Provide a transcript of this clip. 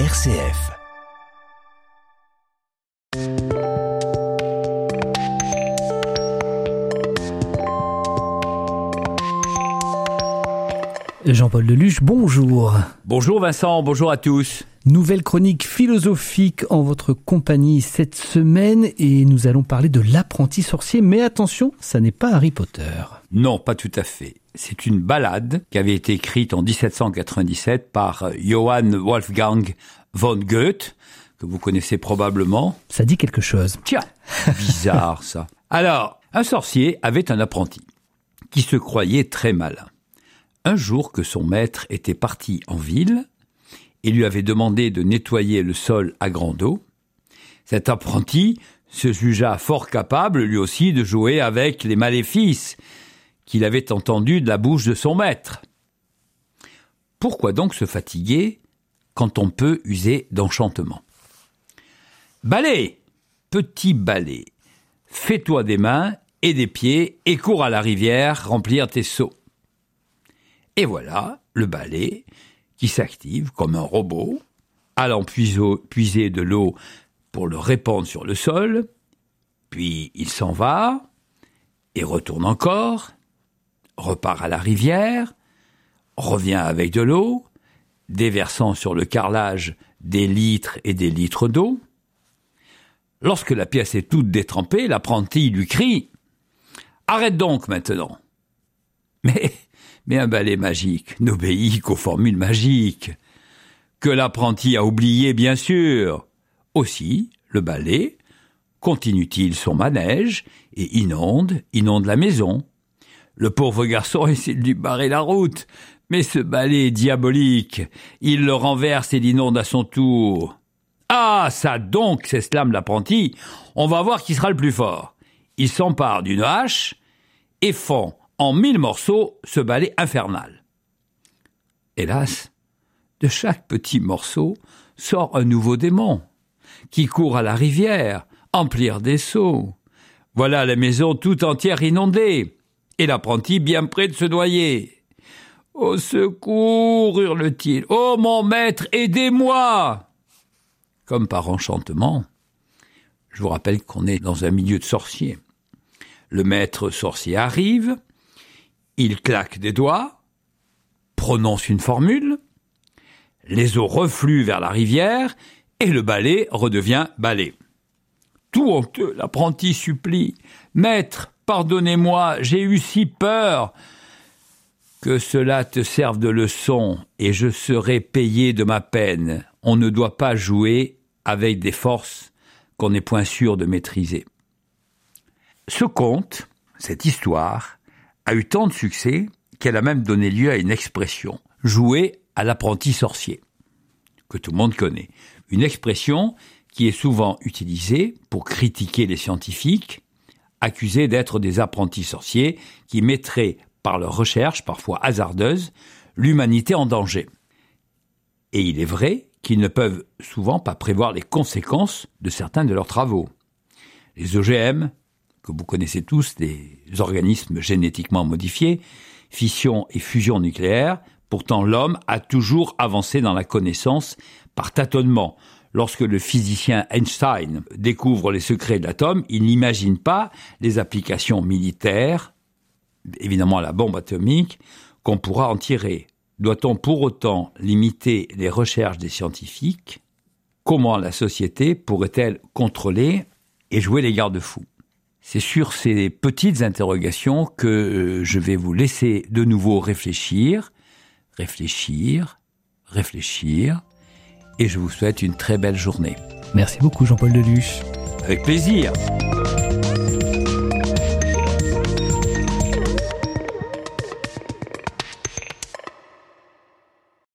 RCF. Jean-Paul Deluche, bonjour. Bonjour Vincent, bonjour à tous. Nouvelle chronique philosophique en votre compagnie cette semaine et nous allons parler de l'apprenti sorcier. Mais attention, ça n'est pas Harry Potter. Non, pas tout à fait. C'est une ballade qui avait été écrite en 1797 par Johann Wolfgang von Goethe, que vous connaissez probablement. Ça dit quelque chose. Tiens, bizarre ça. Alors, un sorcier avait un apprenti qui se croyait très malin. Un jour que son maître était parti en ville et lui avait demandé de nettoyer le sol à grande eau, cet apprenti se jugea fort capable lui aussi de jouer avec les maléfices qu'il avait entendus de la bouche de son maître. Pourquoi donc se fatiguer quand on peut user d'enchantement? Balai, petit balai, fais-toi des mains et des pieds et cours à la rivière remplir tes seaux. Et voilà le balai qui s'active comme un robot, allant puiser de l'eau pour le répandre sur le sol, puis il s'en va, et retourne encore, repart à la rivière, revient avec de l'eau, déversant sur le carrelage des litres et des litres d'eau. Lorsque la pièce est toute détrempée, l'apprenti lui crie Arrête donc maintenant. Mais mais un balai magique n'obéit qu'aux formules magiques, que l'apprenti a oublié bien sûr. Aussi, le balai continue-t-il son manège et inonde, inonde la maison. Le pauvre garçon essaie de lui barrer la route, mais ce balai est diabolique. Il le renverse et l'inonde à son tour. Ah, ça donc, s'exclame l'apprenti. On va voir qui sera le plus fort. Il s'empare d'une hache et fond en mille morceaux ce balai infernal. Hélas, de chaque petit morceau sort un nouveau démon, qui court à la rivière, emplir des seaux. Voilà la maison tout entière inondée, et l'apprenti bien près de se noyer. Au secours, hurle-t-il. Oh mon maître, aidez-moi. Comme par enchantement, je vous rappelle qu'on est dans un milieu de sorciers. Le maître sorcier arrive, il claque des doigts, prononce une formule, les eaux refluent vers la rivière, et le balai redevient balai. Tout honteux, l'apprenti supplie. Maître, pardonnez-moi, j'ai eu si peur. Que cela te serve de leçon, et je serai payé de ma peine. On ne doit pas jouer avec des forces qu'on n'est point sûr de maîtriser. Ce conte, cette histoire, a eu tant de succès qu'elle a même donné lieu à une expression, jouer à l'apprenti sorcier, que tout le monde connaît. Une expression qui est souvent utilisée pour critiquer les scientifiques, accusés d'être des apprentis sorciers qui mettraient, par leurs recherches parfois hasardeuses, l'humanité en danger. Et il est vrai qu'ils ne peuvent souvent pas prévoir les conséquences de certains de leurs travaux. Les OGM, que vous connaissez tous, des organismes génétiquement modifiés, fission et fusion nucléaire, pourtant l'homme a toujours avancé dans la connaissance par tâtonnement. Lorsque le physicien Einstein découvre les secrets de l'atome, il n'imagine pas les applications militaires, évidemment la bombe atomique, qu'on pourra en tirer. Doit-on pour autant limiter les recherches des scientifiques? Comment la société pourrait-elle contrôler et jouer les garde-fous? C'est sur ces petites interrogations que euh, je vais vous laisser de nouveau réfléchir, réfléchir, réfléchir, et je vous souhaite une très belle journée. Merci beaucoup Jean-Paul Deluche. Avec plaisir.